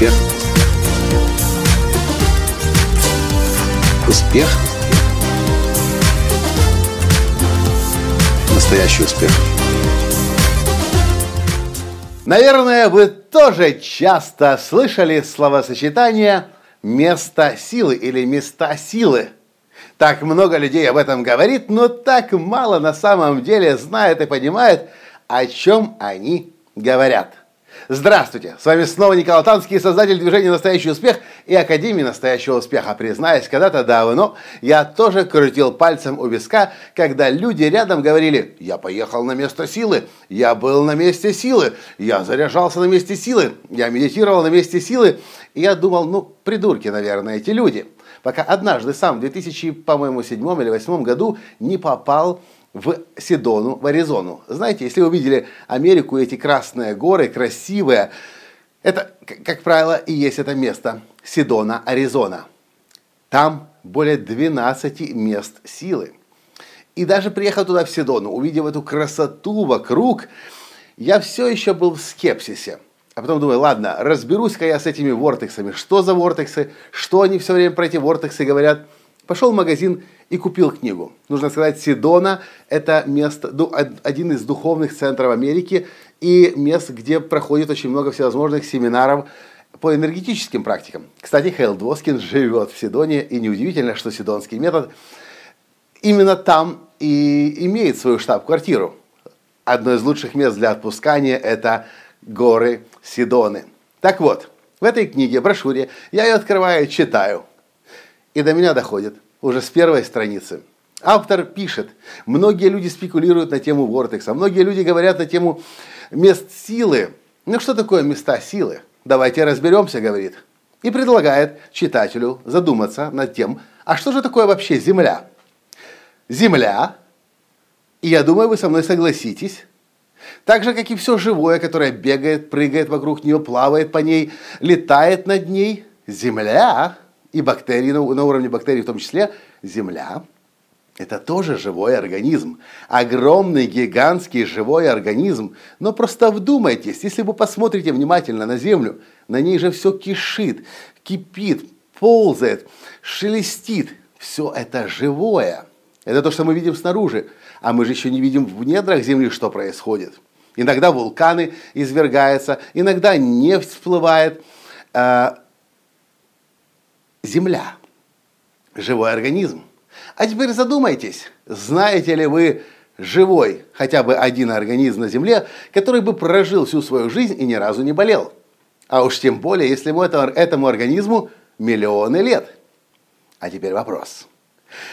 Успех. Успех. Настоящий успех. Наверное, вы тоже часто слышали словосочетание «место силы» или «места силы». Так много людей об этом говорит, но так мало на самом деле знает и понимает, о чем они говорят. Здравствуйте! С вами снова Николай Танский, создатель движения «Настоящий успех» и Академии «Настоящего успеха». Признаюсь, когда-то давно я тоже крутил пальцем у виска, когда люди рядом говорили «Я поехал на место силы», «Я был на месте силы», «Я заряжался на месте силы», «Я медитировал на месте силы». И я думал, ну, придурки, наверное, эти люди. Пока однажды сам в 2000, по-моему, седьмом или восьмом году не попал Сидону, в Аризону. Знаете, если вы видели Америку, эти красные горы, красивые, это, как правило, и есть это место Сидона, Аризона. Там более 12 мест силы. И даже приехав туда, в Сидону, увидев эту красоту вокруг, я все еще был в скепсисе. А потом думаю, ладно, разберусь-ка я с этими вортексами. Что за вортексы? Что они все время про эти вортексы говорят? Пошел в магазин и купил книгу. Нужно сказать, Сидона – это место, один из духовных центров Америки и мест, где проходит очень много всевозможных семинаров по энергетическим практикам. Кстати, Хейл Двоскин живет в Сидоне, и неудивительно, что Сидонский метод именно там и имеет свою штаб-квартиру. Одно из лучших мест для отпускания – это горы Сидоны. Так вот, в этой книге, брошюре, я ее открываю, читаю – и до меня доходит уже с первой страницы. Автор пишет, многие люди спекулируют на тему вортекса, многие люди говорят на тему мест силы. Ну что такое места силы? Давайте разберемся, говорит. И предлагает читателю задуматься над тем, а что же такое вообще Земля? Земля, и я думаю, вы со мной согласитесь, так же, как и все живое, которое бегает, прыгает вокруг нее, плавает по ней, летает над ней, Земля – и бактерии, на, уровне бактерий в том числе, Земля – это тоже живой организм. Огромный, гигантский живой организм. Но просто вдумайтесь, если вы посмотрите внимательно на Землю, на ней же все кишит, кипит, ползает, шелестит. Все это живое. Это то, что мы видим снаружи. А мы же еще не видим в недрах Земли, что происходит. Иногда вулканы извергаются, иногда нефть всплывает. Земля. Живой организм. А теперь задумайтесь, знаете ли вы живой хотя бы один организм на Земле, который бы прожил всю свою жизнь и ни разу не болел? А уж тем более, если ему этому организму миллионы лет. А теперь вопрос.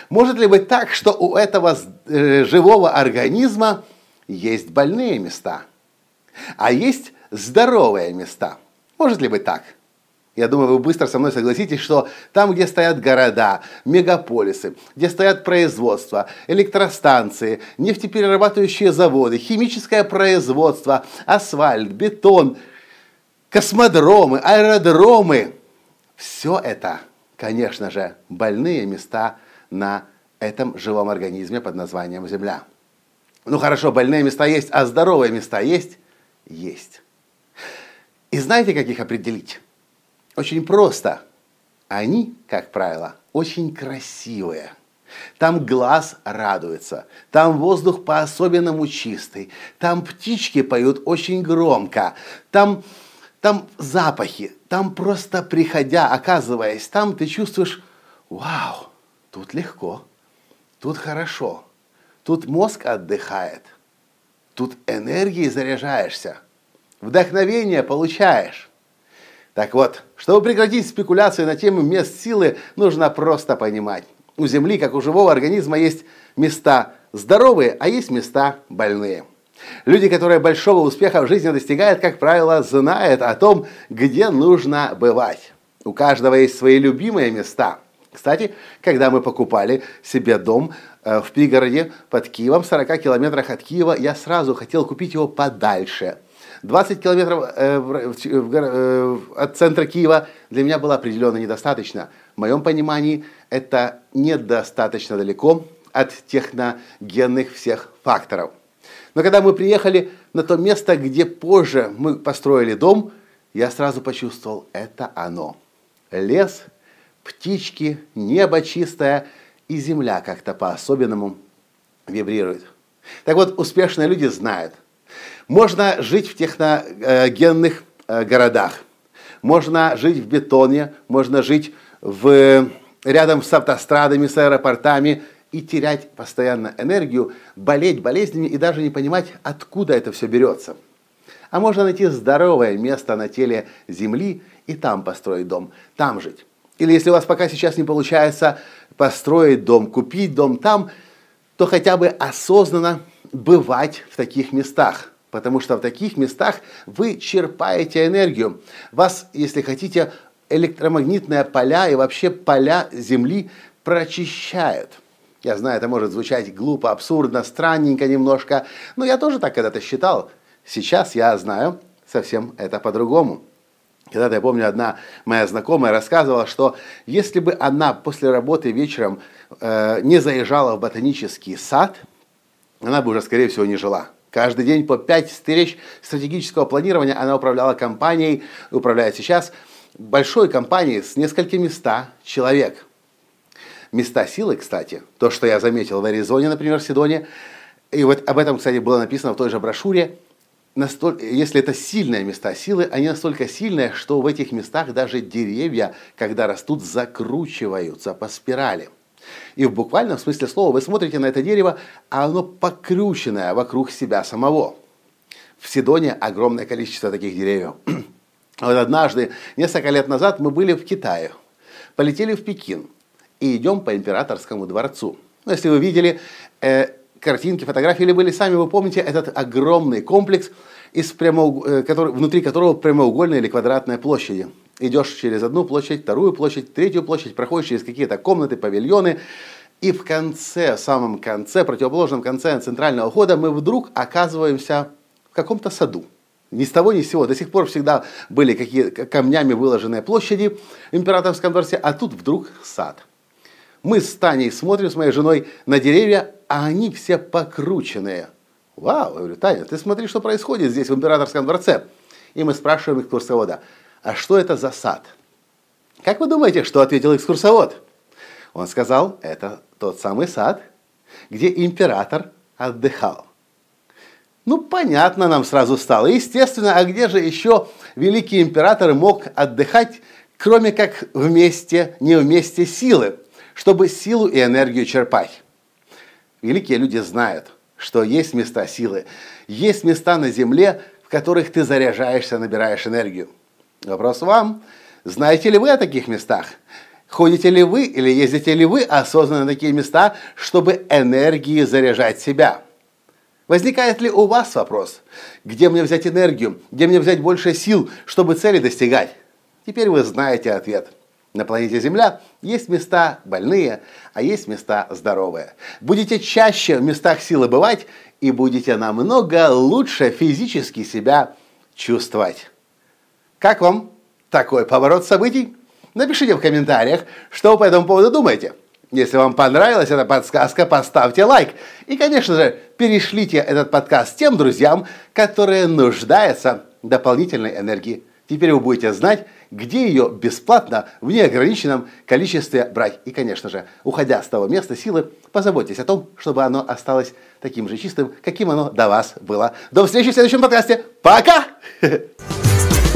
Может ли быть так, что у этого э, живого организма есть больные места, а есть здоровые места? Может ли быть так? Я думаю, вы быстро со мной согласитесь, что там, где стоят города, мегаполисы, где стоят производства, электростанции, нефтеперерабатывающие заводы, химическое производство, асфальт, бетон, космодромы, аэродромы, все это, конечно же, больные места на этом живом организме под названием Земля. Ну хорошо, больные места есть, а здоровые места есть? Есть. И знаете, как их определить? Очень просто. Они, как правило, очень красивые. Там глаз радуется, там воздух по-особенному чистый, там птички поют очень громко, там, там запахи, там просто приходя, оказываясь там, ты чувствуешь, вау, тут легко, тут хорошо, тут мозг отдыхает, тут энергией заряжаешься, вдохновение получаешь. Так вот, чтобы прекратить спекуляции на тему мест силы, нужно просто понимать. У Земли, как у живого организма, есть места здоровые, а есть места больные. Люди, которые большого успеха в жизни достигают, как правило, знают о том, где нужно бывать. У каждого есть свои любимые места. Кстати, когда мы покупали себе дом э, в пригороде под Киевом, в 40 километрах от Киева, я сразу хотел купить его подальше – 20 километров э, в, э, от центра Киева для меня было определенно недостаточно. В моем понимании это недостаточно далеко от техногенных всех факторов. Но когда мы приехали на то место, где позже мы построили дом, я сразу почувствовал, это оно. Лес, птички, небо чистое и земля как-то по-особенному вибрирует. Так вот, успешные люди знают, можно жить в техногенных э, городах, можно жить в бетоне, можно жить в, рядом с автострадами, с аэропортами и терять постоянно энергию, болеть болезнями и даже не понимать, откуда это все берется. А можно найти здоровое место на теле Земли и там построить дом, там жить. Или если у вас пока сейчас не получается построить дом, купить дом там, то хотя бы осознанно бывать в таких местах. Потому что в таких местах вы черпаете энергию. Вас, если хотите, электромагнитные поля и вообще поля Земли прочищают. Я знаю, это может звучать глупо, абсурдно, странненько немножко, но я тоже так когда-то считал. Сейчас я знаю совсем это по-другому. Когда-то я помню, одна моя знакомая рассказывала, что если бы она после работы вечером э, не заезжала в ботанический сад, она бы уже, скорее всего, не жила. Каждый день по 5 встреч стратегического планирования она управляла компанией, управляет сейчас большой компанией с несколькими ста человек. Места силы, кстати, то, что я заметил в Аризоне, например, в Сидоне, и вот об этом, кстати, было написано в той же брошюре, настолько, если это сильные места силы, они настолько сильные, что в этих местах даже деревья, когда растут, закручиваются по спирали. И в буквальном смысле слова вы смотрите на это дерево, а оно покрученное вокруг себя самого. В Сидоне огромное количество таких деревьев. Вот однажды, несколько лет назад, мы были в Китае, полетели в Пекин и идем по императорскому дворцу. Ну, если вы видели э, картинки, фотографии, или были сами, вы помните этот огромный комплекс, из прямоуг... Э, который, внутри которого прямоугольная или квадратная площади идешь через одну площадь, вторую площадь, третью площадь, проходишь через какие-то комнаты, павильоны, и в конце, в самом конце, противоположном конце центрального хода мы вдруг оказываемся в каком-то саду. Ни с того, ни с сего. До сих пор всегда были какие камнями выложенные площади в императорском дворце, а тут вдруг сад. Мы с Таней смотрим с моей женой на деревья, а они все покрученные. Вау, я говорю, Таня, ты смотри, что происходит здесь в императорском дворце. И мы спрашиваем экскурсовода, а что это за сад? Как вы думаете, что ответил экскурсовод? Он сказал, это тот самый сад, где император отдыхал. Ну, понятно нам сразу стало. Естественно, а где же еще великий император мог отдыхать, кроме как вместе, не вместе силы, чтобы силу и энергию черпать? Великие люди знают, что есть места силы, есть места на земле, в которых ты заряжаешься, набираешь энергию. Вопрос вам. Знаете ли вы о таких местах? Ходите ли вы или ездите ли вы осознанно на такие места, чтобы энергии заряжать себя? Возникает ли у вас вопрос, где мне взять энергию, где мне взять больше сил, чтобы цели достигать? Теперь вы знаете ответ. На планете Земля есть места больные, а есть места здоровые. Будете чаще в местах силы бывать и будете намного лучше физически себя чувствовать. Как вам такой поворот событий? Напишите в комментариях, что вы по этому поводу думаете. Если вам понравилась эта подсказка, поставьте лайк. И, конечно же, перешлите этот подкаст тем друзьям, которые нуждаются в дополнительной энергии. Теперь вы будете знать, где ее бесплатно в неограниченном количестве брать. И, конечно же, уходя с того места силы, позаботьтесь о том, чтобы оно осталось таким же чистым, каким оно до вас было. До встречи в следующем подкасте. Пока!